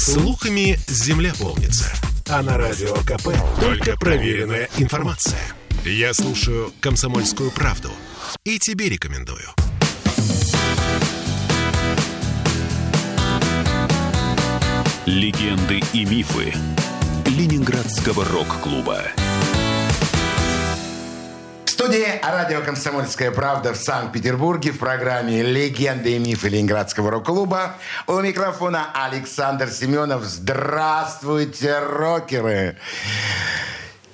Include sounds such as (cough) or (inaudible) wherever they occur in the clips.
Слухами земля полнится. А на радио КП только проверенная информация. Я слушаю «Комсомольскую правду» и тебе рекомендую. Легенды и мифы Ленинградского рок-клуба. Студии радио «Комсомольская правда» в Санкт-Петербурге в программе «Легенды и мифы Ленинградского рок-клуба». У микрофона Александр Семенов. Здравствуйте, рокеры!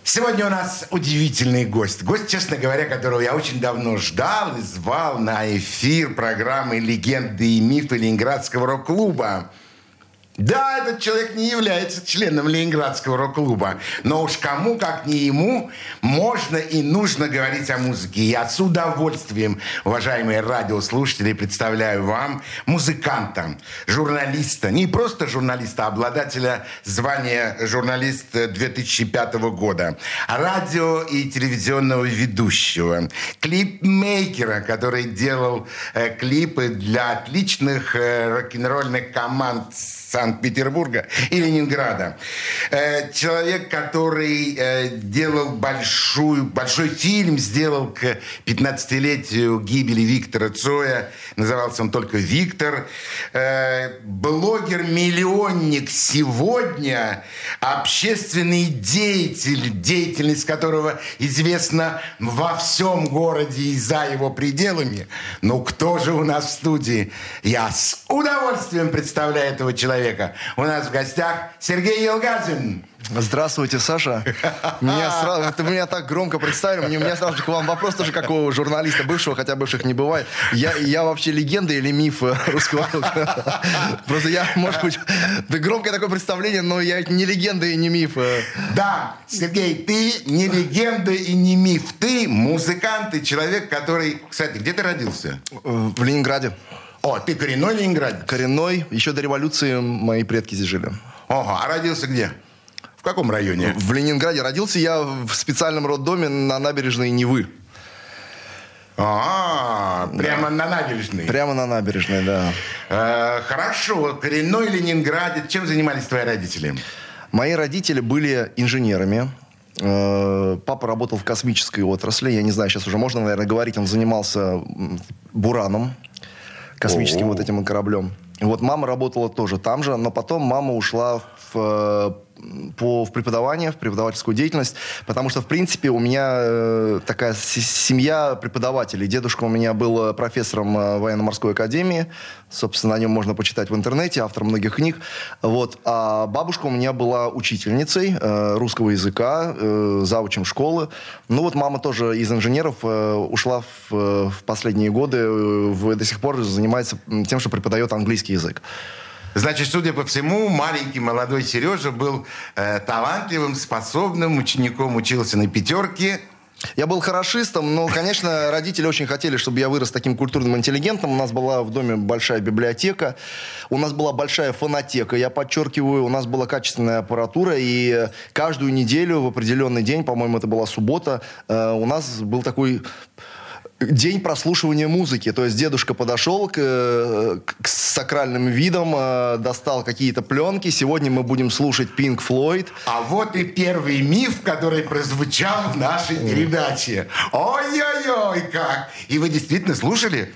Сегодня у нас удивительный гость. Гость, честно говоря, которого я очень давно ждал и звал на эфир программы «Легенды и мифы Ленинградского рок-клуба». Да, этот человек не является членом Ленинградского рок-клуба, но уж кому, как не ему, можно и нужно говорить о музыке. Я с удовольствием, уважаемые радиослушатели, представляю вам музыканта, журналиста, не просто журналиста, а обладателя звания журналист 2005 года, радио и телевизионного ведущего, клипмейкера, который делал э, клипы для отличных э, рок-н-ролльных команд Санкт-Петербурга и Ленинграда. Э, человек, который э, делал большую, большой фильм, сделал к 15-летию гибели Виктора Цоя. Назывался он только «Виктор». Э, блогер-миллионник сегодня, общественный деятель, деятельность которого известна во всем городе и за его пределами. Ну, кто же у нас в студии? Я с удовольствием представляю этого человека человека. У нас в гостях Сергей Елгазин. Здравствуйте, Саша. Меня сразу, ты меня так громко представили. Мне, у меня сразу же к вам вопрос тоже, как у журналиста бывшего, хотя бывших не бывает. Я, я вообще легенда или миф русского Просто я, может быть, да громкое такое представление, но я не легенда и не миф. Да, Сергей, ты не легенда и не миф. Ты музыкант и человек, который... Кстати, где ты родился? В Ленинграде. О, ты коренной ленинградец? Коренной. Еще до революции мои предки здесь жили. Ага, а родился где? В каком районе? В Ленинграде. Родился я в специальном роддоме на набережной Невы. А, да. прямо на набережной. Прямо на набережной, да. Э, хорошо. Коренной ленинградец. Чем занимались твои родители? Мои родители были инженерами. Э, папа работал в космической отрасли. Я не знаю, сейчас уже можно, наверное, говорить. Он занимался бураном космическим О-о-о. вот этим кораблем. Вот мама работала тоже там же, но потом мама ушла в э, по, в преподавание, в преподавательскую деятельность, потому что, в принципе, у меня э, такая семья преподавателей. Дедушка у меня был профессором э, военно-морской академии, собственно, о нем можно почитать в интернете, автор многих книг. Вот. А бабушка у меня была учительницей э, русского языка, э, заучем школы. Ну вот мама тоже из инженеров э, ушла в, в последние годы, э, в, до сих пор занимается тем, что преподает английский язык. Значит, судя по всему, маленький молодой Сережа был э, талантливым, способным учеником, учился на пятерке, я был хорошистом, но, конечно, (laughs) родители очень хотели, чтобы я вырос таким культурным интеллигентом. У нас была в доме большая библиотека, у нас была большая фонотека, я подчеркиваю, у нас была качественная аппаратура, и каждую неделю в определенный день, по-моему, это была суббота, э, у нас был такой день прослушивания музыки. То есть дедушка подошел к, к сакральным видам, э, достал какие-то пленки. Сегодня мы будем слушать Pink Floyd. А вот и первый миф, который прозвучал в нашей передаче. Ой-ой-ой, как! И вы действительно слушали?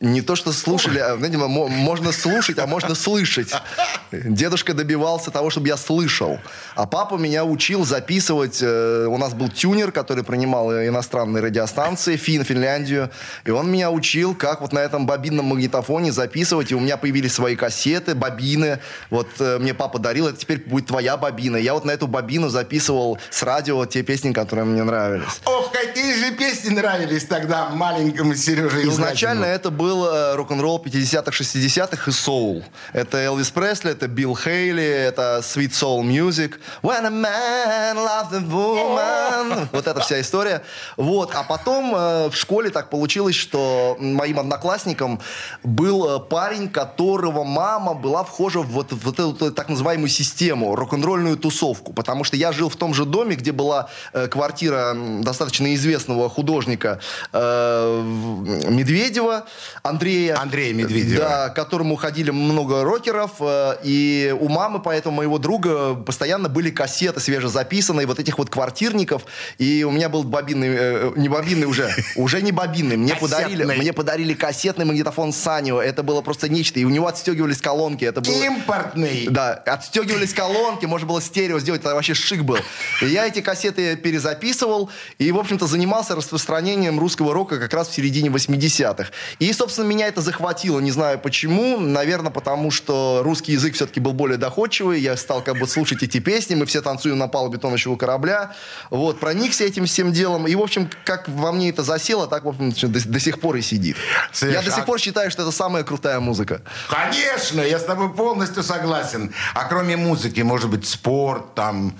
Не то, что слушали, а, знаете, можно слушать, а можно слышать. Дедушка добивался того, чтобы я слышал. А папа меня учил записывать. Э, у нас был тюнер, который принимал иностранные радиостанции, Фин, Финляндию. И он меня учил, как вот на этом бобинном магнитофоне записывать. И у меня появились свои кассеты, бобины. Вот э, мне папа дарил, это теперь будет твоя бобина. Я вот на эту бобину записывал с радио те песни, которые мне нравились. Ох, какие же песни нравились тогда маленькому Сереже Изначально это был э, рок-н-ролл 50-х, 60-х и соул. Это Элвис Пресли, это Билл Хейли, это Sweet Soul Music. When a man loves a woman. (laughs) Вот эта вся история. Вот. А потом э, в школе так получилось, что моим одноклассником был э, парень, которого мама была вхожа в вот, вот эту так называемую систему, рок-н-ролльную тусовку. Потому что я жил в том же доме, где была квартира достаточно известного художника Медведева. Андрея. Андрея Медведева. Да, к которому ходили много рокеров. э, И у мамы, поэтому моего друга, постоянно были кассеты свежезаписанные, вот этих вот квартирников. И у меня был бобинный, э, не бобинный уже, (laughs) уже не бобинный. Мне подарили, мне подарили кассетный магнитофон Санио. Это было просто нечто. И у него отстегивались колонки. Это было... Импортный. Да, отстегивались колонки, можно было стерео сделать, это вообще шик был. И я эти кассеты перезаписывал и, в общем-то, занимался распространением русского рока как раз в середине 80-х. И, собственно, меня это захватило, не знаю почему, наверное, потому что русский язык все-таки был более доходчивый, я стал как бы слушать эти песни, мы все танцуем на палубе тонущего корабля, вот, проникся этим всем делом, и, в общем, как во мне это засело, так, в общем, до, до сих пор и сидит. Слышь, я до сих а- пор считаю, что это самая крутая музыка. Конечно, я с тобой полностью согласен. А кроме музыки, может быть, спорт, там,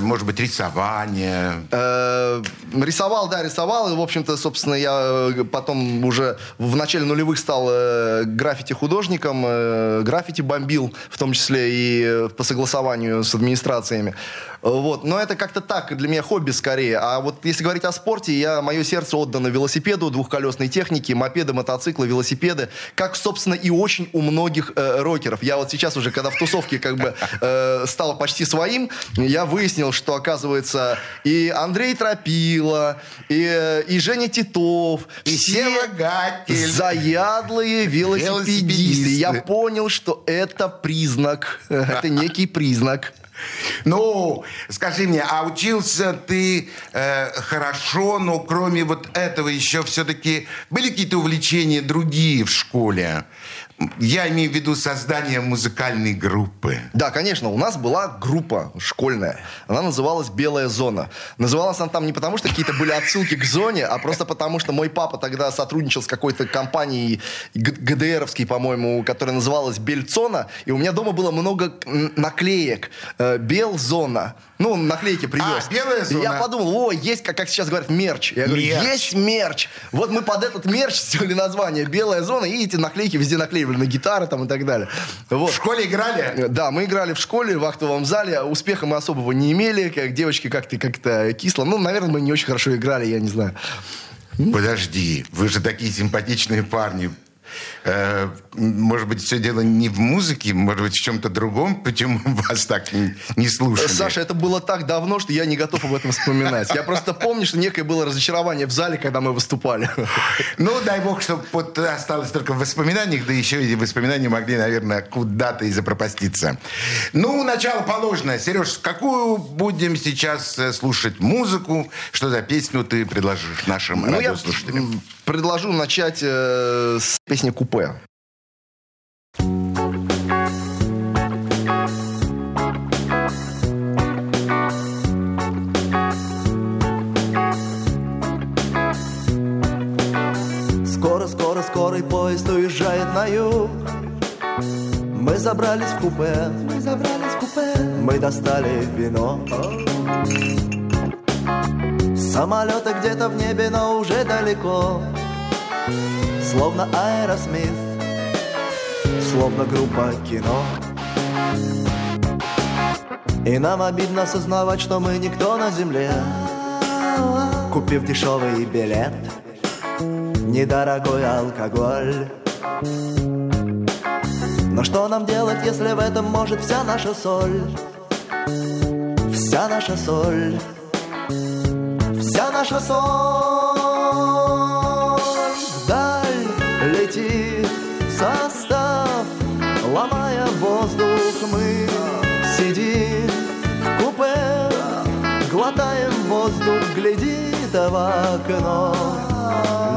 может быть, рисование. Э, Рисовал, да, рисовал. И, в общем-то, собственно, я э, потом уже в начале нулевых стал э, граффити-художником. э, Граффити бомбил, в том числе и э, по согласованию с администрациями. Вот. Но это как-то так, для меня хобби скорее. А вот если говорить о спорте, я, мое сердце отдано велосипеду, двухколесной технике, мопеды, мотоциклы, велосипеды. Как, собственно, и очень у многих э, рокеров. Я вот сейчас уже, когда в тусовке как бы э, стал почти своим, я выяснил, что, оказывается, и Андрей Тропила, и, и Женя Титов, И все заядлые велосипедисты. Велосипедисты. Я понял, что это признак, (laughs) это некий признак. Ну, скажи мне, а учился ты э, хорошо, но кроме вот этого еще все-таки были какие-то увлечения другие в школе? Я имею в виду создание музыкальной группы. Да, конечно, у нас была группа школьная. Она называлась «Белая зона». Называлась она там не потому, что какие-то были отсылки к зоне, а просто потому, что мой папа тогда сотрудничал с какой-то компанией ГДРовской, по-моему, которая называлась «Бельцона», и у меня дома было много наклеек. Э, «Белзона». Ну, он наклейки привез. А, «Белая И я зона». подумал, о, есть, как, как сейчас говорят, мерч. Я говорю, Мерч. есть мерч. Вот мы под этот мерч (laughs) сделали название «Белая зона», и эти наклейки везде наклеивали на гитары там и так далее. Вот. В школе играли? Да, мы играли в школе, в актовом зале. Успеха мы особого не имели. Как девочки как-то как-то кисло. Ну, наверное, мы не очень хорошо играли, я не знаю. Подожди, вы же такие симпатичные парни. Э, может быть, все дело не в музыке, может быть, в чем-то другом, (laughs) почему вас так не, не слушали? Саша, это было так давно, что я не готов об этом вспоминать. Я просто помню, что некое было разочарование в зале, когда мы выступали. Ну, дай бог, чтобы вот осталось только в воспоминаниях, да еще эти воспоминания могли, наверное, куда-то и запропаститься. Ну, начало положено. Сереж, какую будем сейчас э, слушать музыку? Что за песню ты предложишь нашим Ну, я радиослушателям? м, предложу начать э, с песни «Купе». Скоро, скоро, скорый поезд уезжает на юг. Мы забрались в купе, мы забрались в купе, мы достали вино. Самолеты где-то в небе, но уже далеко. Словно Аэросмит, словно группа кино. И нам обидно осознавать, что мы никто на земле. Купив дешевый билет, недорогой алкоголь. Но что нам делать, если в этом может вся наша соль? Вся наша соль, вся наша соль. Состав, ломая воздух, мы сидим в купе, глотаем воздух, глядит в окно.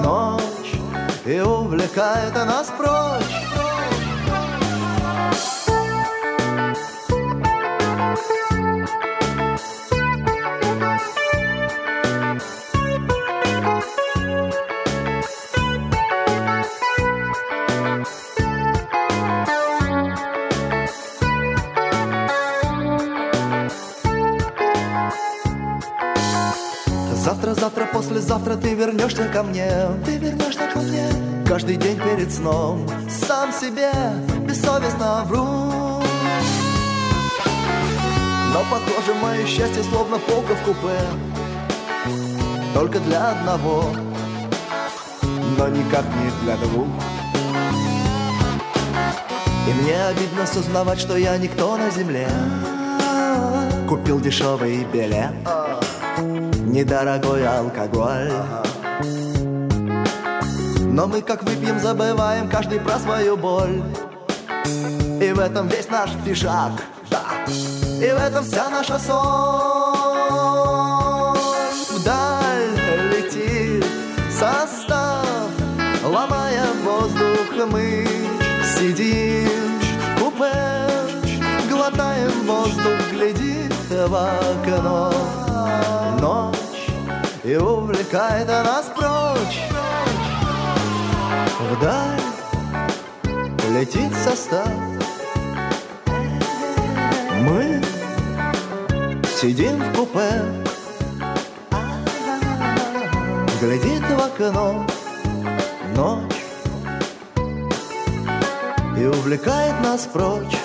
Ночь и увлекает нас прочь. Завтра, завтра, послезавтра ты вернешься ко мне. Ты вернешься ко мне Каждый день перед сном. Сам себе бессовестно вру. Но похоже мое счастье словно полка в купе. Только для одного но никак не для двух. И мне обидно сознавать, что я никто на земле. Купил дешевый билет, недорогой алкоголь. Но мы как выпьем, забываем каждый про свою боль. И в этом весь наш фишак, да. И в этом вся наша соль. Вдаль летит состав, ломая воздух мы сидим в купе, глотаем воздух, глядит в окно ночь и увлекает нас прочь. Вдаль летит состав, мы сидим в купе, глядит в окно ночь и увлекает нас прочь.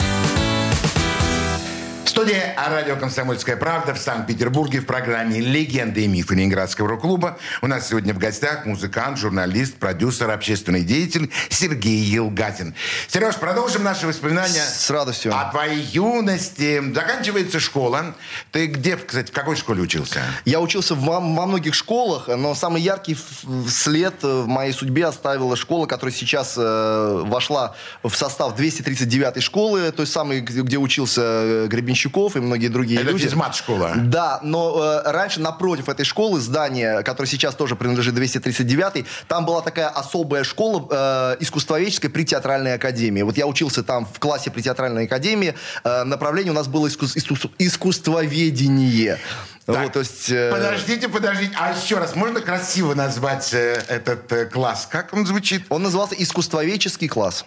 Студия «Радио Комсомольская правда» в Санкт-Петербурге в программе «Легенды и мифы Ленинградского рок-клуба». У нас сегодня в гостях музыкант, журналист, продюсер, общественный деятель Сергей Елгатин. Сереж, продолжим наши воспоминания. С радостью. О твоей юности. Заканчивается школа. Ты где, кстати, в какой школе учился? Я учился во, во многих школах, но самый яркий след в моей судьбе оставила школа, которая сейчас э, вошла в состав 239-й школы, той самой, где, где учился э, Гребенщиков и многие другие Это люди. физмат-школа. Да, но э, раньше напротив этой школы, здание, которое сейчас тоже принадлежит 239-й, там была такая особая школа э, искусствоведческая при театральной академии. Вот я учился там в классе при театральной академии. Э, направление у нас было искус- искус- искусствоведение. Так, Вот, то есть, э, Подождите, подождите. А еще раз, можно красиво назвать э, этот э, класс? Как он звучит? Он назывался искусствоведческий класс.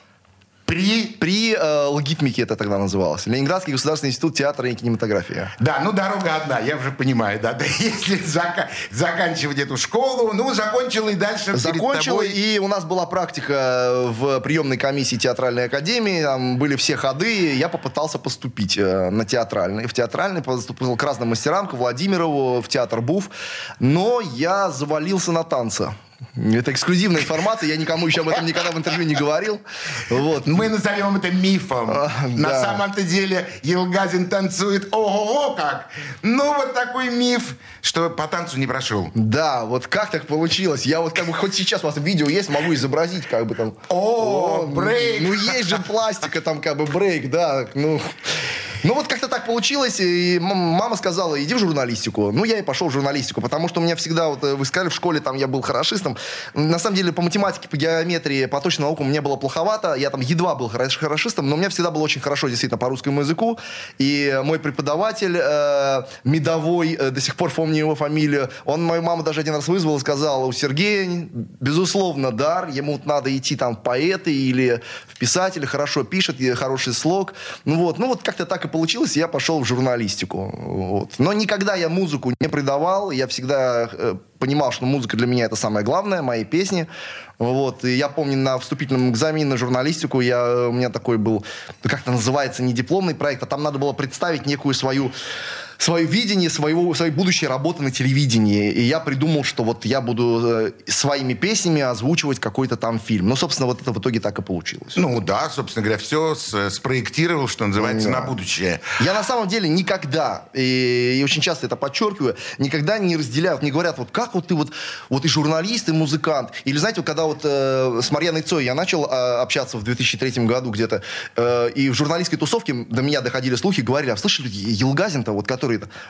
При... При э, логитмике это тогда называлось. Ленинградский государственный институт театра и кинематографии. Да, ну дорога одна, я уже понимаю, да. (laughs) Да если зака- заканчивать эту школу, ну, закончил и дальше Закончил, тобой- и у нас была практика в приемной комиссии театральной академии, там были все ходы, я попытался поступить э, на театральный. В театральный поступил к разным мастерам, к Владимирову, в театр БУФ, но я завалился на танцы. Это эксклюзивная информация, я никому еще об этом никогда в интервью не говорил. Вот. Мы назовем это мифом. А, На да. самом-то деле Елгазин танцует ого-го как. Ну, вот такой миф, что по танцу не прошел. Да, вот как так получилось? Я вот как бы хоть сейчас у вас видео есть, могу изобразить как бы там. О, ну, брейк! Ну, есть же пластика там как бы брейк, да. Ну, ну вот как-то так получилось, и мама сказала, иди в журналистику. Ну, я и пошел в журналистику, потому что у меня всегда, вот э, вы сказали, в школе там я был хорошистом. На самом деле по математике, по геометрии, по точным наукам мне было плоховато. Я там едва был хорош- хорошистом, но у меня всегда было очень хорошо действительно по русскому языку. И мой преподаватель э, медовой, э, до сих пор помню его фамилию, он мою маму даже один раз вызвал и сказал, у Сергея, безусловно, дар, ему надо идти там в поэты или в писатели, хорошо пишет, хороший слог. Ну вот, ну вот как-то так и получилось, я пошел в журналистику. Вот. Но никогда я музыку не предавал, я всегда э, понимал, что музыка для меня это самое главное, мои песни. Вот. И я помню на вступительном экзамене на журналистику я, у меня такой был, как это называется, не дипломный проект, а там надо было представить некую свою свое видение своего, своей будущей работы на телевидении. И я придумал, что вот я буду э, своими песнями озвучивать какой-то там фильм. Ну, собственно, вот это в итоге так и получилось. Ну да, собственно говоря, все с- спроектировал, что называется, Да. на будущее. Я на самом деле никогда, и, и очень часто это подчеркиваю, никогда не разделяют, не говорят, вот как вот ты вот, вот и журналист, и музыкант. Или знаете, вот когда вот э, с Марьяной Цой я начал э, общаться в 2003 году где-то, э, и в журналистской тусовке до меня доходили слухи, говорили, а слышали, Елгазин-то, вот который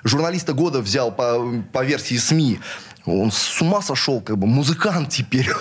журналиста года взял по, по версии СМИ, он с ума сошел, как бы, музыкант теперь. (laughs)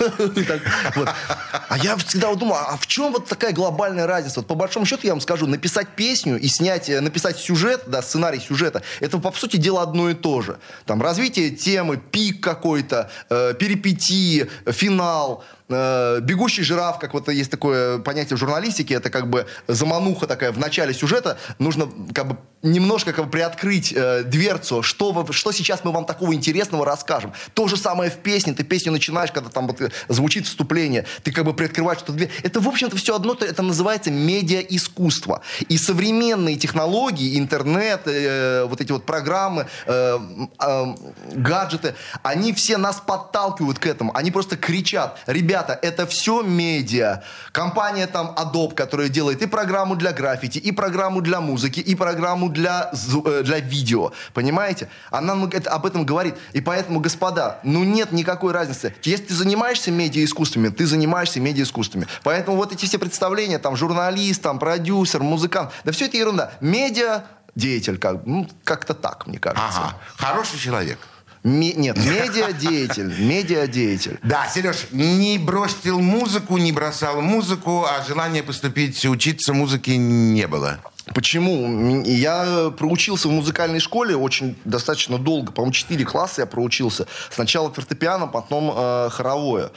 А я всегда вот думал, а в чем вот такая глобальная разница? Вот по большому счету я вам скажу, написать песню и снять, э, написать сюжет, да, сценарий сюжета, это по сути дела одно и то же. Там развитие темы, пик какой-то, э, перипетии, финал, э, бегущий жираф, как вот есть такое понятие в журналистике, это как бы замануха такая в начале сюжета, нужно как бы немножко как бы приоткрыть э, дверцу, что, вы- что сейчас мы вам такого интересного расскажем. То же самое в песне, ты песню начинаешь, когда там вот, э, звучит вступление, ты как бы приоткрываешь что-то дверь. Это, в общем-то, все одно, это называется медиа-искусство. И современные технологии, интернет, э, вот эти вот программы, э, э, гаджеты, они все нас подталкивают к этому. Они просто кричат, ребята, это все медиа. Компания там Adobe, которая делает и программу для граффити, и программу для музыки, и программу для, э, для видео. Понимаете? Она нам это- об этом говорит. И поэтому, господа, ну нет никакой разницы. Если ты занимаешься медиаискусствами, ты занимаешься медиаискусствами. Поэтому вот эти все представления, там, журналист, там, продюсер, музыкант, да все это ерунда. Медиа деятель, как, ну, как-то так, мне кажется. Ага, хороший человек. Ме- нет, медиадеятель, (laughs) медиадеятель. Да, Сереж, не бросил музыку, не бросал музыку, а желания поступить учиться музыке не было. Почему? Я проучился в музыкальной школе очень достаточно долго, по-моему, 4 класса я проучился. Сначала фортепиано, потом э, хоровое.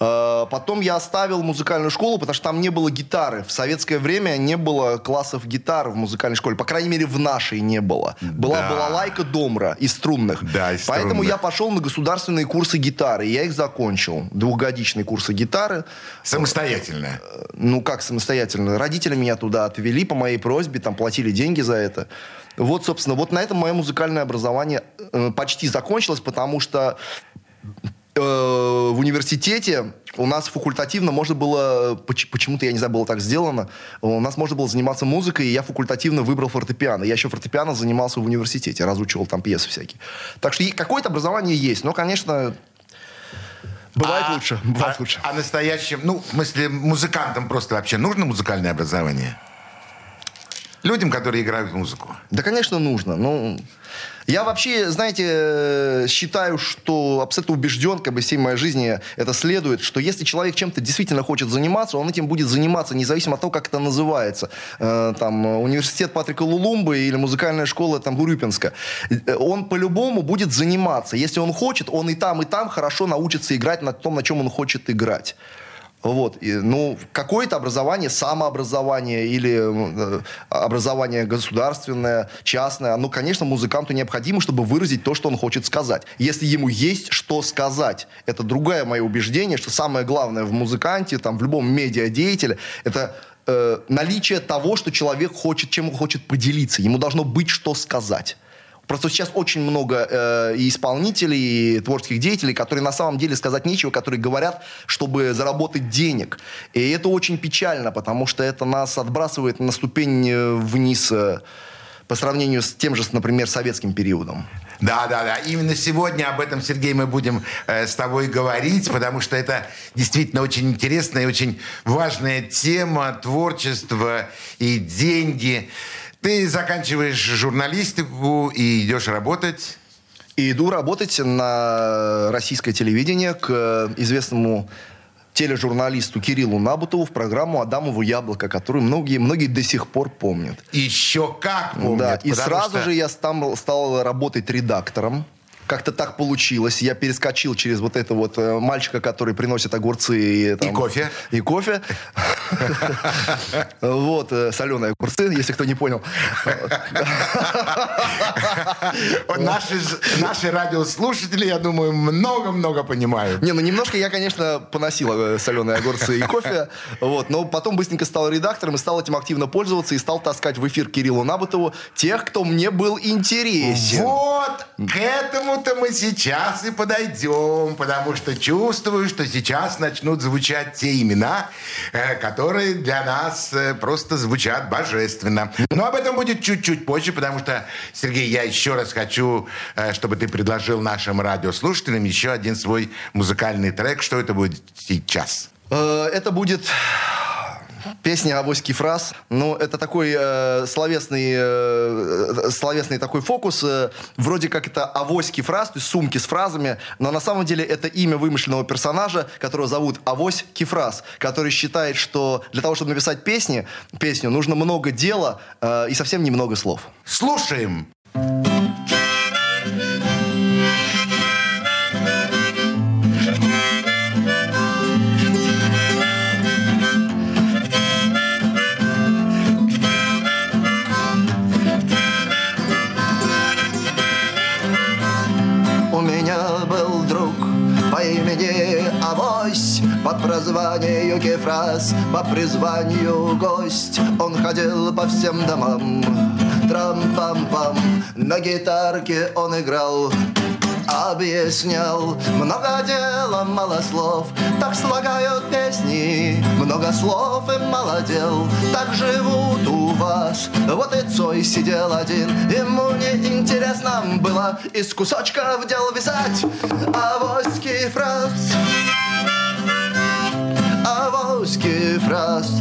Э, потом я оставил музыкальную школу, потому что там не было гитары. В советское время не было классов гитары в музыкальной школе. По крайней мере, в нашей не было. Была Да. балалайка домра из струнных. Да, из Поэтому струнных. я пошел на государственные курсы гитары. и Я их закончил. Двухгодичные курсы гитары. Самостоятельно. Ну, как самостоятельно? Родители меня туда отвели по моей просьбе, там платили деньги за это. Вот, собственно, вот на этом мое музыкальное образование э, почти закончилось, потому что э, в университете у нас факультативно можно было, поч- почему-то, я не знаю, было так сделано, у нас можно было заниматься музыкой, и я факультативно выбрал фортепиано. Я еще фортепиано занимался в университете, разучивал там пьесы всякие. Так что какое-то образование есть, но, конечно, бывает А- лучше, бывает а, лучше. А настоящим, ну, в смысле, музыкантам просто вообще нужно музыкальное образование? Людям, которые играют музыку. Да, конечно, нужно. Ну, я вообще, знаете, э, считаю, что абсолютно убежден, как бы всей моей жизни это следует, что если человек чем-то действительно хочет заниматься, он этим будет заниматься, независимо от того, как это называется. Э, Там, университет Патрика Лулумбы или музыкальная школа там Урюпинска. Э, Он по-любому будет заниматься. Если он хочет, он и там, и там хорошо научится играть на том, на чем он хочет играть. Вот, и, ну, какое-то образование, самообразование или э, образование государственное, частное, ну, конечно, музыканту необходимо, чтобы выразить то, что он хочет сказать. Если ему есть что сказать, это другое мое убеждение, что самое главное в музыканте, там, в любом медиадеятеле, это э, наличие того, что человек хочет, чем он хочет поделиться. Ему должно быть что сказать. Просто сейчас очень много э, исполнителей, и творческих деятелей, которые на самом деле сказать нечего, которые говорят, чтобы заработать денег. И это очень печально, потому что это нас отбрасывает на ступень э, вниз э, по сравнению с тем же, например, советским периодом. Да, да, да. Именно сегодня об этом, Сергей, мы будем э, с тобой говорить, потому что это действительно очень интересная и очень важная тема творчества и деньги. Ты заканчиваешь журналистику и идешь работать. И иду работать на российское телевидение к э, известному тележурналисту Кириллу Набутову в программу «Адамово яблоко», которую многие, многие до сих пор помнят. Еще как помнят. да, и сразу что- же я стал, стал работать редактором как-то так получилось. Я перескочил через вот это вот э, мальчика, который приносит огурцы. И, там, И кофе. И кофе. (laughs) Вот, э, соленые огурцы, если кто не понял. Наши, радиослушатели, я думаю, много-много понимают. Не, ну немножко я, конечно, поносил э, соленые огурцы и кофе, вот, но потом быстренько стал редактором и стал этим активно пользоваться и стал таскать в эфир Кириллу Набутову тех, кто мне был интересен. Вот к этому-то мы сейчас и подойдем, потому что чувствую, что сейчас начнут звучать те имена, э, которые для нас просто звучат божественно. Но об этом будет чуть-чуть позже, потому что, Сергей, я еще раз хочу, э, чтобы ты предложил нашим радиослушателям еще один свой музыкальный трек. Что это будет сейчас? Э, Это будет песня «Авоський фраз». Ну, это такой э, словесный, э, словесный такой фокус. э, вроде как это «Авоський фраз», то есть сумки с фразами, но на самом деле это имя вымышленного персонажа, которого зовут Авось Кифраз, который считает, что для того, чтобы написать песни, песню, нужно много дела э, и совсем немного слов. Слушаем. Прозванию Кефраз, по призванию гость. Он ходил по всем домам, трам-пам-пам, на гитарке он играл. Объяснял много дела, мало слов Так слагают песни Много слов и мало дел Так живут у вас Вот и Цой сидел один Ему не интересно было Из кусочков дел вязать Авоський фраз Авоський фраз.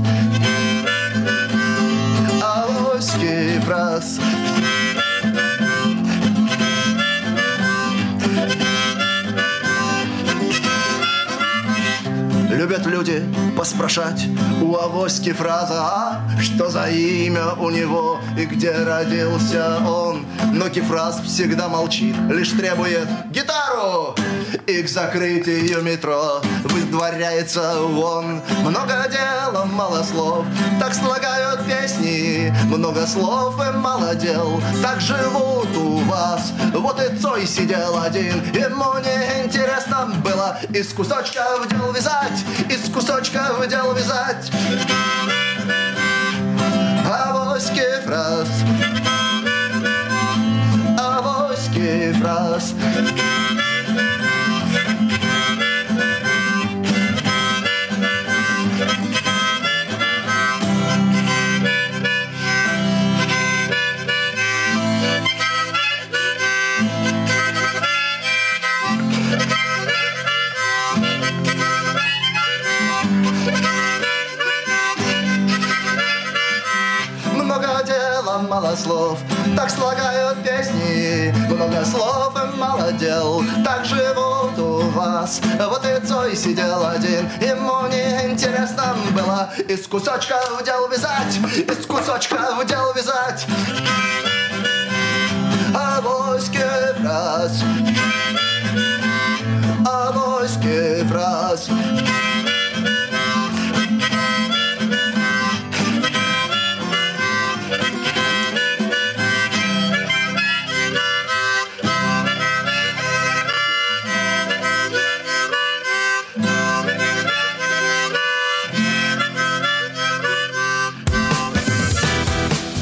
Авоський фраз Любят люди поспрашать у авоськи фраза «А что за имя у него и где родился он?» Но Кефраз всегда молчит, лишь требует гитару И к закрытию метро. Выдворяется он. Много дела, мало слов, так слагают песни. Много слов и мало дел, так живут у вас Цой сидел один, ему не интересно было Из кусочков дел вязать, из кусочков дел вязать. Авоський фраз Авоський фраз Много слов, так слагают песни Много слов и мало дел, так живут у вас. Вот и Цой сидел один, ему не интересно было. Из кусочков дел вязать, из кусочков дел вязать. Авоський фраз Авоський фраз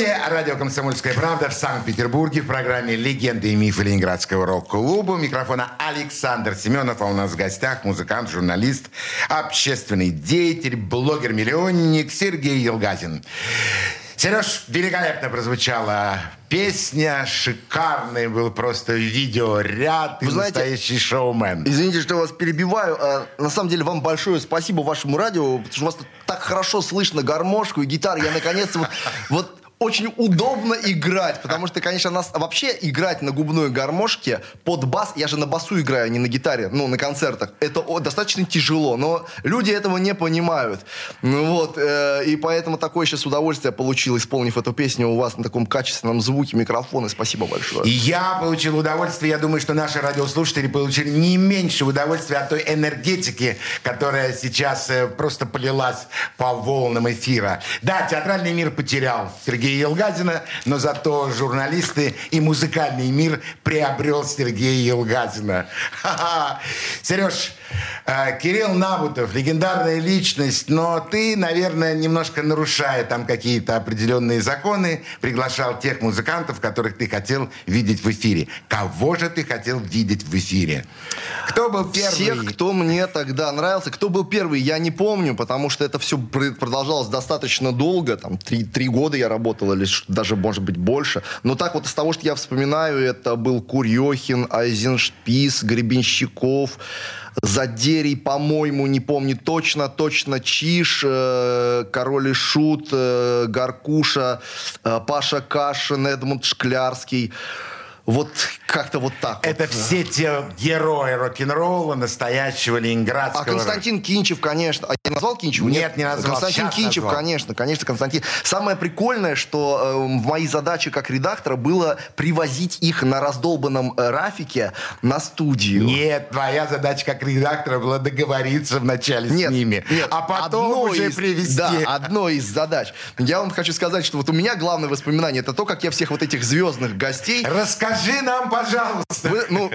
Студия «Радио Комсомольская правда» в Санкт-Петербурге в программе «Легенды и мифы Ленинградского рок-клуба». У микрофона Александр Семенов, а у нас в гостях музыкант, журналист, общественный деятель, блогер-миллионник Сергей Елгазин. Сереж, великолепно прозвучала песня, шикарный был просто видеоряд, Вы знаете, настоящий шоумен. Извините, что вас перебиваю. А, на самом деле, вам большое спасибо вашему радио, потому что у вас тут так хорошо слышно гармошку и гитару. Я наконец-то вот, вот очень удобно играть, потому что, конечно, нас вообще играть на губной гармошке под бас, я же на басу играю, а не на гитаре, ну, на концертах, это достаточно тяжело, но люди этого не понимают. Ну вот, э, и поэтому такое сейчас удовольствие получил, исполнив эту песню у вас на таком качественном звуке микрофона. Спасибо большое. Я получил удовольствие, я думаю, что наши радиослушатели получили не меньше удовольствия от той энергетики, которая сейчас э, просто полилась по волнам эфира. Да, театральный мир потерял Сергея Елгазина, но зато журналисты и музыкальный мир приобрел Сергея Елгазина. Ха-ха. Сереж, Кирилл Набутов, легендарная личность, но ты, наверное, немножко нарушая там какие-то определенные законы, приглашал тех музыкантов, которых ты хотел видеть в эфире. Кого же ты хотел видеть в эфире? Кто был первый? Всех, кто мне тогда нравился. Кто был первый, я не помню, потому что это все пр- продолжалось достаточно долго. Там три, три года я работал, или даже, может быть, больше. Но так вот из того, что я вспоминаю, это был Курьехин, Айзеншпис, Гребенщиков, Задерий, по-моему, не помню точно, точно Чиш, э, Король и Шут, э, Гаркуша, э, Паша Кашин, Эдмунд Шклярский. Вот как-то вот так вот. Это все те герои рок-н-ролла настоящего ленинградского. А Константин Кинчев, конечно. Я назвал Кинчева? Нет, не назвал. Константин Сейчас Кинчев, назвал. конечно, конечно, Константин. Самое прикольное, что э, в моей задаче как редактора было привозить их на раздолбанном э, рафике на студию. Нет, твоя задача как редактора была договориться вначале с ними, нет, а потом одно уже из- привести. Да, одно из задач. Я вам хочу сказать, что вот у меня главное воспоминание это то, как я всех вот этих звездных гостей Расскажи нам, пожалуйста. Вы, ну,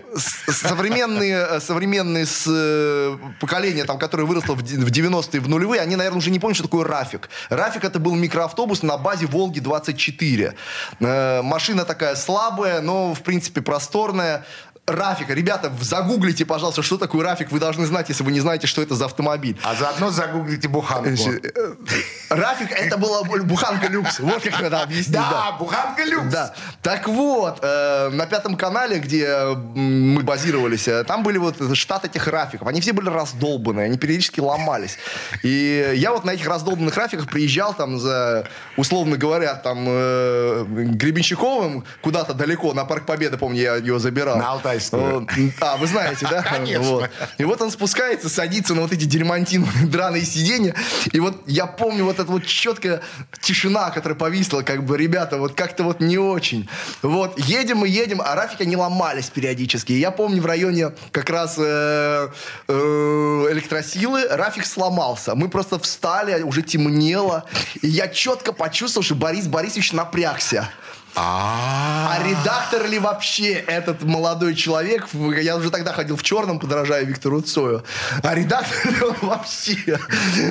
современные, э, современные с, э, поколения, там, которое выросло в де- в 90-е, в нулевые, они, наверное, уже не помнят, что такое Рафик. Рафик это был микроавтобус на базе Волги-24. Э, машина такая слабая, но, в принципе, просторная. Рафика. Ребята, загуглите, пожалуйста, что такое Рафик. Вы должны знать, если вы не знаете, что это за автомобиль. А заодно загуглите буханку. Рафик это была буханка люкс. Вот как надо объяснить. Да, буханка люкс. Да. Так вот, э, на пятом канале, где мы базировались, э, там были вот штат этих рафиков. Они все были раздолбанные, они периодически ломались. И я вот на этих раздолбанных рафиках приезжал там за, условно говоря, там э, Гребенщиковым куда-то далеко, на Парк Победы, помню, я его забирал. На Алтайскую. (laughs) А, вы знаете, да? Конечно. Вот. И вот он спускается, садится на вот эти дерьмантиновые (laughs) драные сиденья. И вот я помню вот эта вот четкая тишина, которая повисла, как бы, ребята, вот как-то вот не очень. Вот, едем и едем, а рафики не ломались периодически. И я помню в районе как раз э, э, электросилы рафик сломался. Мы просто встали, уже темнело. И я четко почувствовал, что Борис Борисович напрягся. А редактор ли вообще этот молодой человек? Я уже тогда ходил в черном, подражая Виктору Цою. А редактор ли он вообще?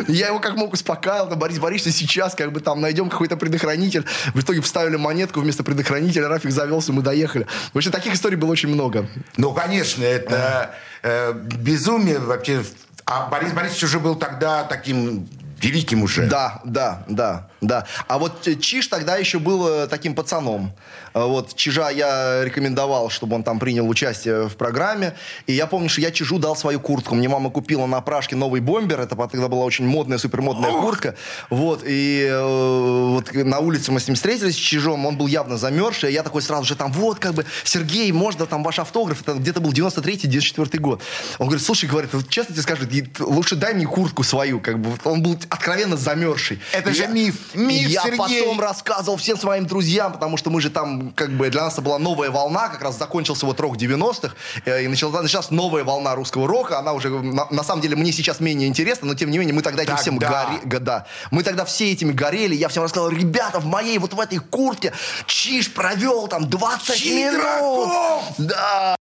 Я его как мог успокаивал. Там, Борис Борисович, сейчас как бы там найдем какой-то предохранитель. В итоге вставили монетку вместо предохранителя. Рафик завелся, мы доехали. В общем, таких историй было очень много. Ну, конечно, это э, безумие вообще. А Борис Борисович уже был тогда таким великим уже. Да, да, да, да. А вот Чиж тогда еще был э, таким пацаном. Э, Вот Чижа я рекомендовал, чтобы он там принял участие в программе. И я помню, что я Чижу дал свою куртку. Мне мама купила на Пражке новый бомбер. Это тогда была очень модная, супермодная куртка. Вот. И э, вот на улице мы с ним встретились с Чижом. Он был явно замерзший. Я такой сразу же там, вот как бы, Сергей, можно там ваш автограф? Это где-то был 93-94 год. Он говорит, слушай, говорит, вот честно тебе скажу, лучше дай мне куртку свою. Как бы. Он был откровенно замерзший. Это И же я- миф. Миф, Я Сергей. потом рассказывал всем своим друзьям, потому что мы же там, как бы, для нас это была новая волна, как раз закончился вот рок 90-х, э, и началась, началась новая волна русского рока, она уже, на, на самом деле, мне сейчас менее интересна, но тем не менее, мы тогда этим всем Тогда. гори- га- да. Мы тогда все этими горели, я всем рассказывал, ребята, в моей вот в этой куртке Чиж провел там 20 Чиж минут. Драков! Да,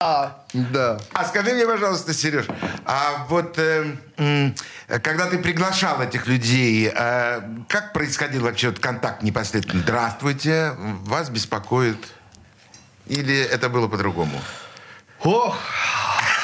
да. А скажи мне, пожалуйста, Сереж, а вот э, когда ты приглашал этих людей, э, как происходил вообще вот контакт непосредственно? Здравствуйте, вас беспокоит? Или это было по-другому? Ох,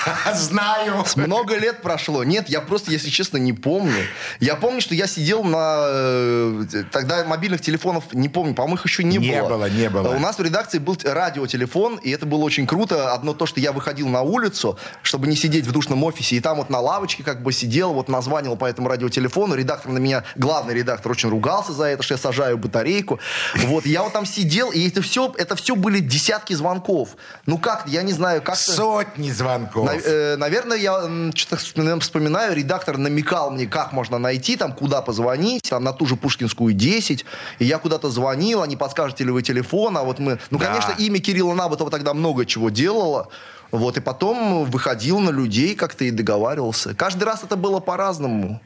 (laughs) Знаю. Много лет прошло. Нет, я просто, если честно, не помню. Я помню, что я сидел на... э, Тогда мобильных телефонов, не помню, по-моему, их еще не, Не было. было, не было. У нас в редакции был радиотелефон, и это было очень круто. Одно то, что я выходил на улицу, чтобы не сидеть в душном офисе, и там вот на лавочке как бы сидел, вот названивал по этому радиотелефону. Редактор на меня, главный редактор, очень ругался за это, что я сажаю батарейку. Вот, я вот там сидел, и это все, это все были десятки звонков. Ну как, я не знаю, как Сотни звонков. На- э, наверное, я что-то вспоминаю, редактор намекал мне, как можно найти, там, куда позвонить, там, на ту же Пушкинскую 10. И я куда-то звонил, они подскажете ли вы телефон, а вот мы... Ну, Да. конечно, имя Кирилла Набатова тогда много чего делало. Вот, и потом выходил на людей как-то и договаривался. Каждый раз это было по-разному.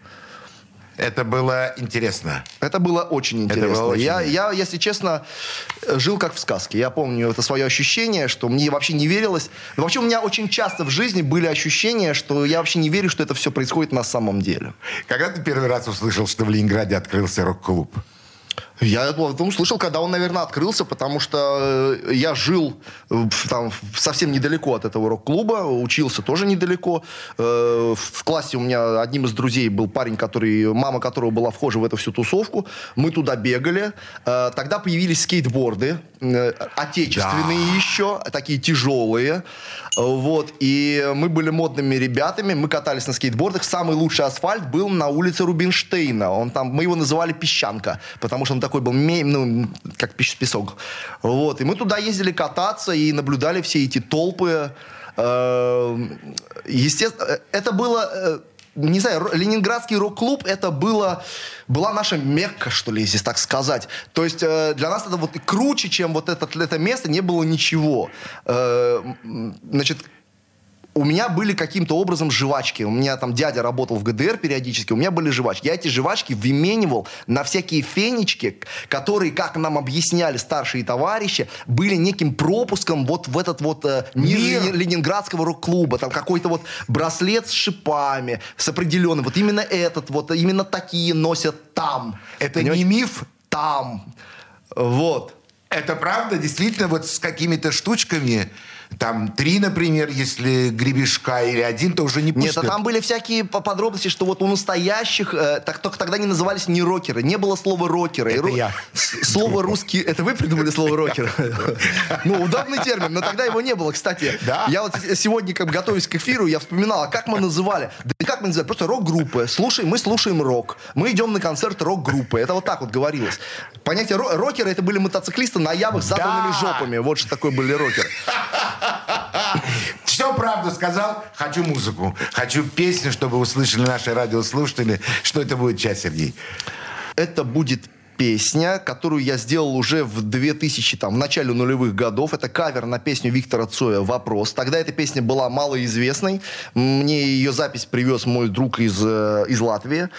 Это было интересно. Это было очень Это интересно. было очень я, я, если честно, жил как в сказке. Я помню это свое ощущение, что мне вообще не верилось. Вообще у меня очень часто в жизни были ощущения, что я вообще не верю, что это все происходит на самом деле. Когда ты первый раз услышал, что в Ленинграде открылся рок-клуб? Я потом услышал, когда он, наверное, открылся, потому что э, я жил там совсем недалеко от этого рок-клуба, учился тоже недалеко. Э, В классе у меня одним из друзей был парень, который, мама которого была вхожа в эту всю тусовку. Мы туда бегали. Э, Тогда появились скейтборды, отечественные еще, такие тяжелые. Вот. И мы были модными ребятами, мы катались на скейтбордах. Самый лучший асфальт был на улице Рубинштейна. Он там, мы его называли «Песчанка», потому что он такой был, ме- ну, как пес- песок. Вот. И мы туда ездили кататься и наблюдали все эти толпы. Естественно, это было... э, Не знаю, ленинградский рок-клуб это было, была наша мекка, что ли, если так сказать. То есть э, для нас это вот круче, чем вот это, это место, не было ничего. Э, значит, у меня были каким-то образом жвачки. У меня там дядя работал в ГДР периодически, у меня были жвачки. Я эти жвачки выменивал на всякие фенечки, которые, как нам объясняли старшие товарищи, были неким пропуском вот в этот вот э, мир, Мир. Лени- ленинградского рок-клуба. Там какой-то вот браслет с шипами, с определенным. Вот именно этот, вот именно такие носят там. Это Понимаете? не миф? Там. Вот. Это правда? Действительно, вот с какими-то штучками, там три, например, если гребешка, или один, то уже не Нет, пустят. а там были всякие по- подробности, что вот у настоящих, э, так, только тогда не назывались не рокеры, не было слова рокеры. Это ро- я. Слово (laughs) русский, это вы придумали слово рокер? (laughs) Ну, удобный термин, но тогда его не было, кстати. Да? Я вот сегодня, как готовясь к эфиру, я вспоминал, а как мы называли? Да как мы называли? Просто рок-группы. Слушай, мы слушаем рок. Мы идем на концерт рок-группы. Это вот так вот говорилось. Понятие ро- рокеры, это были мотоциклисты на явах с заданными Да. жопами. Вот что такое были рокеры. Все правду сказал. Хочу музыку. Хочу песню, чтобы услышали наши радиослушатели. Что это будет сейчас, Сергей? Это будет песня, которую я сделал уже в 2000, там, в начале нулевых годов. Это кавер на песню Виктора Цоя «Вопрос». Тогда эта песня была малоизвестной. Мне ее запись привез мой друг из, э, из Латвии.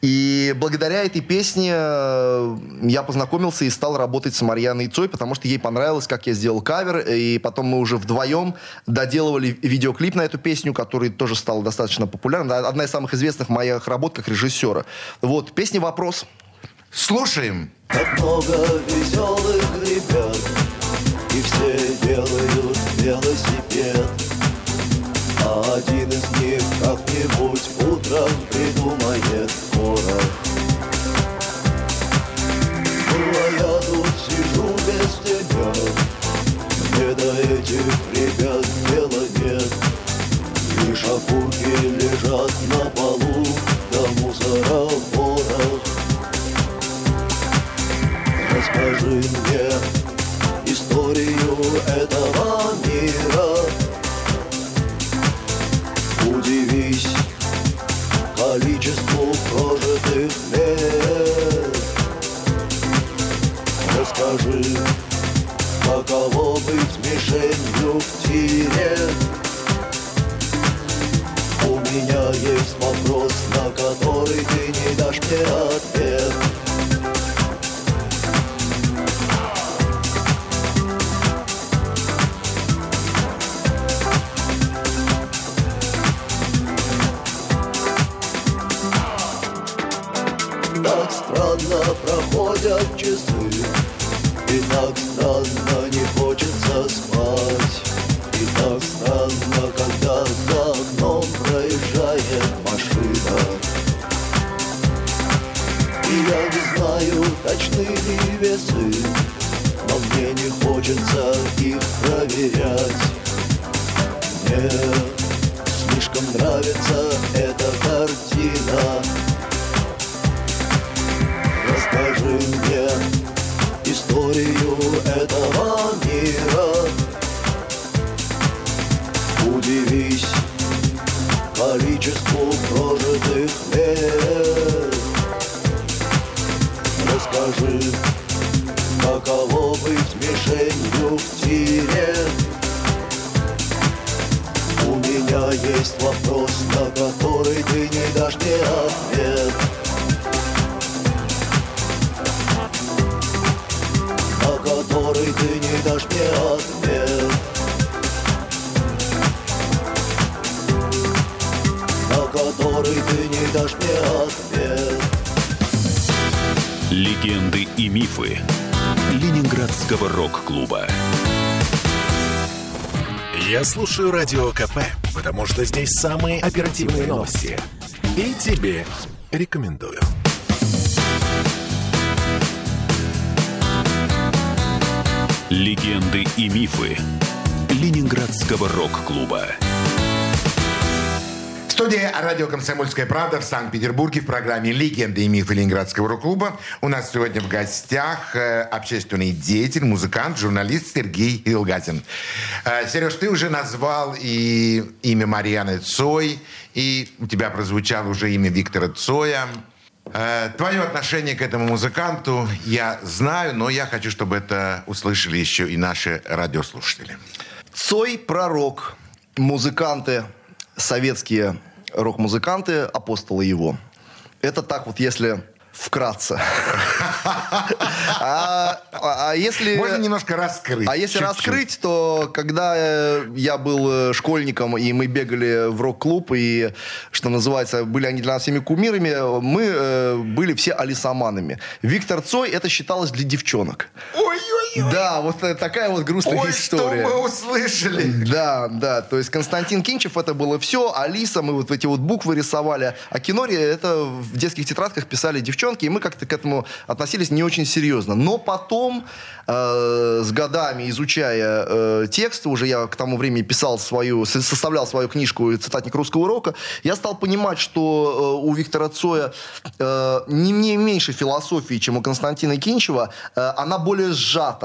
И благодаря этой песне э, я познакомился и стал работать с Марьяной Цой, потому что ей понравилось, как я сделал кавер. И потом мы уже вдвоем доделывали видеоклип на эту песню, который тоже стал достаточно популярным. Одна из самых известных моих работ как режиссера. Вот, песня «Вопрос». Слушаем. Так много веселых ребят И все делают велосипед А один из них как-нибудь утром придумает Мне. Слишком нравится эта картина Слушаю Радио КП, потому что здесь самые оперативные новости. И тебе рекомендую. Легенды и мифы Ленинградского рок-клуба. Студия «Радио Комсомольская правда» в Санкт-Петербурге в программе «Легенды и мифы Ленинградского рок-клуба». У нас сегодня в гостях э, общественный деятель, музыкант, журналист Сергей Илгатин. Э, Сереж, ты уже назвал и имя Марьяны Цой, и у тебя прозвучало уже имя Виктора Цоя. Э, Твое отношение к этому музыканту я знаю, но я хочу, чтобы это услышали еще и наши радиослушатели. Цой пророк, музыканты, советские рок-музыканты, апостолы его. Это так вот, если вкратце. (laughs) А, а- если... Можно немножко раскрыть. А если чуть-чуть. раскрыть, то когда э, я был э, школьником, и мы бегали в рок-клуб, и, что называется, были они для нас всеми кумирами, мы э, были все алисаманами. Виктор Цой, это считалось для девчонок. Ой-ой-ой. Да, вот э, такая вот грустная Ой, что история. мы услышали. Да, да, то есть Константин Кинчев это было все, Алиса, мы вот эти вот буквы рисовали, а киноре это в детских тетрадках писали девчонки, и мы как-то к этому относились не очень серьезно. Но потом, э, с годами изучая э, тексты, уже я к тому времени писал свою, со- составлял свою книжку «Цитатник русского урока», я стал понимать, что э, у Виктора Цоя э, не, не меньше философии, чем у Константина Кинчева, э, она более сжата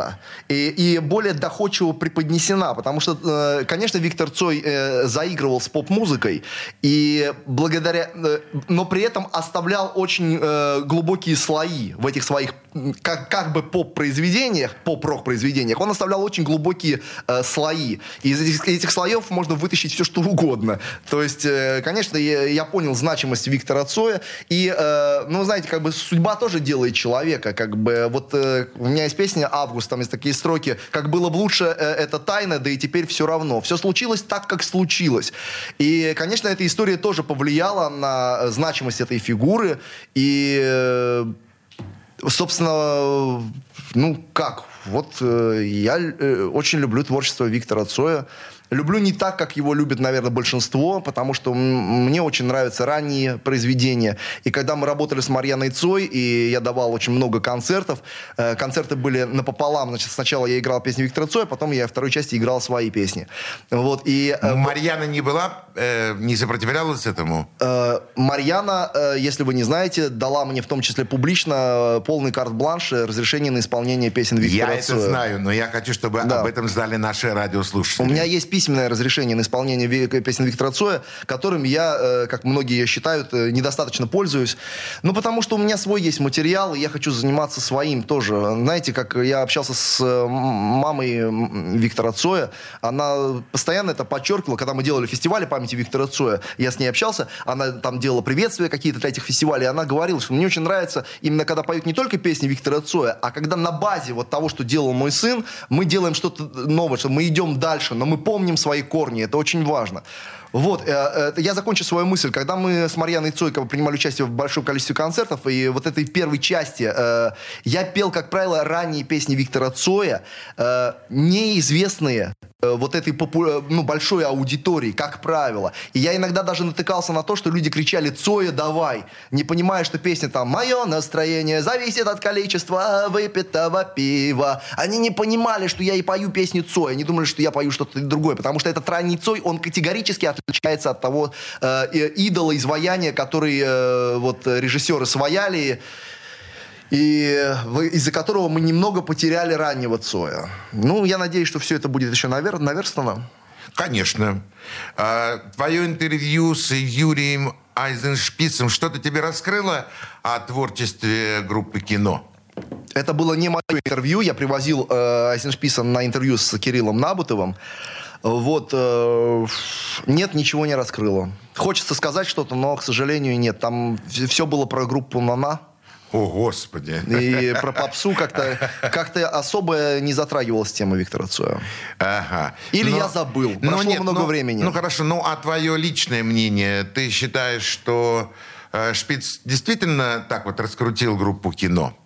и, и более доходчиво преподнесена, потому что, э, конечно, Виктор Цой э, заигрывал с поп-музыкой, и благодаря, э, но при этом оставлял очень глубокие слои в этих своих как, как бы поп-произведениях, поп-рок-произведениях, он оставлял очень глубокие э, слои. И из этих, этих слоев можно вытащить все, что угодно. То есть, э, конечно, я, я понял значимость Виктора Цоя. И, э, ну, знаете, как бы судьба тоже делает человека. Как бы вот э, у меня есть песня «Август», там есть такие строки. «Как было бы лучше, э, это тайна, да и теперь все равно». Все случилось так, как случилось. И, конечно, эта история тоже повлияла на э, значимость этой фигуры. И... э, Собственно, ну как? Вот э, я э, очень люблю творчество Виктора Цоя. Люблю не так, как его любит, наверное, большинство, потому что мне очень нравятся ранние произведения. И когда мы работали с Марьяной Цой, и я давал очень много концертов, э, концерты были напополам. Значит, сначала я играл песни Виктора Цоя, потом я во второй части играл свои песни. Вот, и... э, Марьяна не была, э, не сопротивлялась этому? Э, Марьяна, э, если вы не знаете, дала мне в том числе публично э, полный карт-бланш и разрешение на исполнение песен Виктора Я это Цоя. знаю, но я хочу, чтобы Да. об этом знали наши радиослушатели. У меня есть письменное разрешение на исполнение ви- песен Виктора Цоя, которым я, э, как многие считают, э, недостаточно пользуюсь. Ну, потому что у меня свой есть материал, и я хочу заниматься своим тоже. Знаете, как я общался с э, мамой Виктора Цоя, она постоянно это подчеркивала, когда мы делали фестивали памяти Виктора Цоя, я с ней общался, она там делала приветствия какие-то для этих фестивалей, она говорила, что мне очень нравится именно когда поют не только песни Виктора Цоя, а когда на базе вот того, что делал мой сын, мы делаем что-то новое, что мы идем дальше, но мы помним свои корни, это очень важно. Вот, э, э, я закончу свою мысль. Когда мы с Марьяной Цойко принимали участие в большом количестве концертов, и вот этой первой части э, я пел, как правило, ранние песни Виктора Цоя, э, неизвестные вот этой попу- э, ну, большой аудитории, как правило. И я иногда даже натыкался на то, что люди кричали «Цоя, давай!», не понимая, что песня там «Мое настроение зависит от количества выпитого пива». Они не понимали, что я и пою песню Цоя. Они думали, что я пою что-то другое, потому что этот ранний Цой, он категорически отличается от того э, идола, изваяния, который э, вот режиссеры свояли и из-за которого мы немного потеряли раннего Цоя. Ну, я надеюсь, что все это будет еще навер... наверстано. Конечно. А, твое интервью с Юрием Айзеншпицем что-то тебе раскрыло о творчестве группы кино? Это было не мое интервью. Я привозил э, Айзеншписа на интервью с Кириллом Набутовым. Вот. Э, нет, ничего не раскрыло. Хочется сказать что-то, но, к сожалению, нет. Там все было про группу «Нана». О, Господи. И про попсу как-то как особо не затрагивалась тема Виктора Цоя. Ага. Или но, я забыл. Прошло нет, много ну, времени. Ну хорошо, ну а твое личное мнение? Ты считаешь, что э, Шпиц действительно так вот раскрутил группу кино?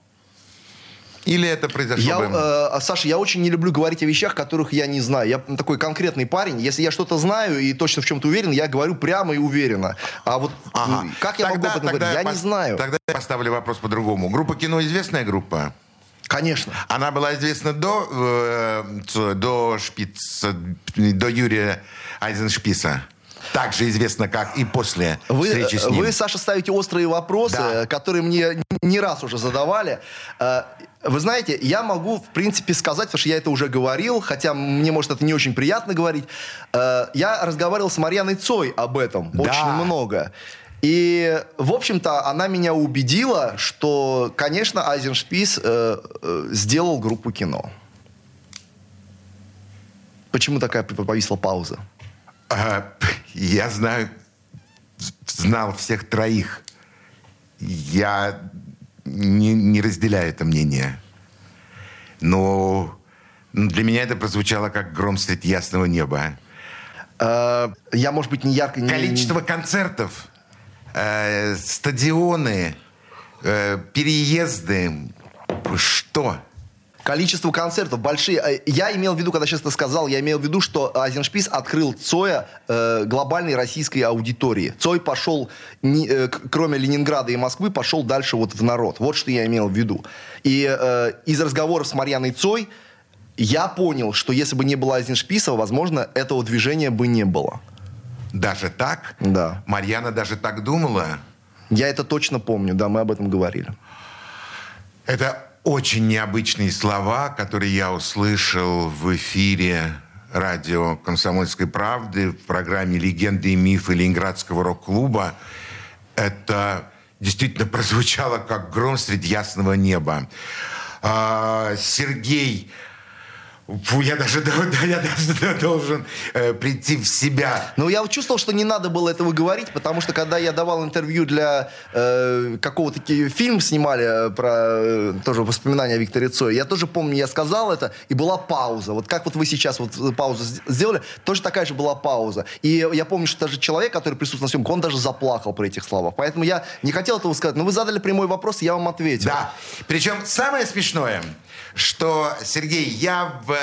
Или это произошло я, бы... э, Саша, я очень не люблю говорить о вещах, которых я не знаю. Я такой конкретный парень. Если я что-то знаю и точно в чем-то уверен, я говорю прямо и уверенно. А вот ага. как я тогда, могу об этом говорить? Я, я не знаю. Тогда я поставлю вопрос по-другому. Группа кино известная группа? Конечно. Она была известна до, э, до Шпица, до Юрия Айзеншписа? Так же известно, как и после вы, встречи с ним. Вы, Саша, ставите острые вопросы, да. которые мне не раз уже задавали. Э, вы знаете, я могу, в принципе, сказать, потому что я это уже говорил, хотя мне, может, это не очень приятно говорить. Э, я разговаривал с Марьяной Цой об этом да. очень много. И, в общем-то, она меня убедила, что, конечно, Айзеншпис э, э, сделал группу кино. Почему такая повисла пауза? А, я знаю, знал всех троих. Я не, не разделяю это мнение. Но для меня это прозвучало как гром средь ясного неба. А, я, может быть, не ярко... Количество не... концертов, э, стадионы, э, переезды. Что? Количество концертов большие. Э, я имел в виду, когда сейчас это сказал, я имел в виду, что Азеншпис открыл Цоя э, глобальной российской аудитории. Цой пошел, не, э, кроме Ленинграда и Москвы, пошел дальше вот в народ. Вот что я имел в виду. И э, из разговоров с Марьяной Цой я понял, что если бы не было Азеншписа, возможно, этого движения бы не было. Даже так? Да. Марьяна даже так думала? Я это точно помню, да, мы об этом говорили. Это очень необычные слова, которые я услышал в эфире радио «Комсомольской правды» в программе «Легенды и мифы» Ленинградского рок-клуба. Это действительно прозвучало как гром среди ясного неба. А, Сергей Фу, я даже, да, я даже должен э, прийти в себя. Ну, я чувствовал, что не надо было этого говорить, потому что когда я давал интервью для э, какого-то фильм снимали э, про э, тоже воспоминания о Викторе Цое, я тоже помню, я сказал это, и была пауза. Вот как вот вы сейчас вот э, паузу сделали, тоже такая же была пауза. И я помню, что даже человек, который присутствовал на съемке, он даже заплакал при этих словах. Поэтому я не хотел этого сказать, но вы задали прямой вопрос, я вам ответил. Да. Причем самое смешное, что, Сергей, я в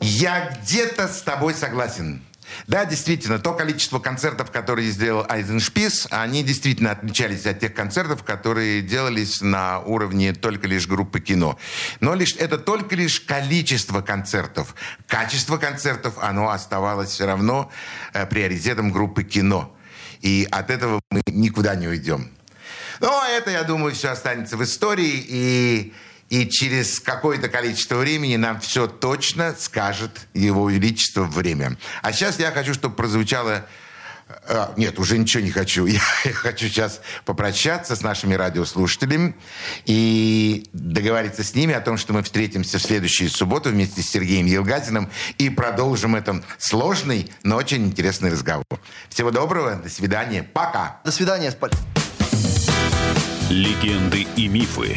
я где-то с тобой согласен. Да, действительно, то количество концертов, которые сделал Айзеншпис, они действительно отличались от тех концертов, которые делались на уровне только лишь группы кино. Но лишь, это только лишь количество концертов. Качество концертов, оно оставалось все равно э, приоритетом группы кино. И от этого мы никуда не уйдем. Но это, я думаю, все останется в истории. И и через какое-то количество времени нам все точно скажет Его Величество время. А сейчас я хочу, чтобы прозвучало... А, нет, уже ничего не хочу. Я, (laughs) я хочу сейчас попрощаться с нашими радиослушателями и договориться с ними о том, что мы встретимся в следующую субботу вместе с Сергеем Елгатиным и продолжим этот сложный, но очень интересный разговор. Всего доброго, до свидания, пока. До свидания, Легенды и мифы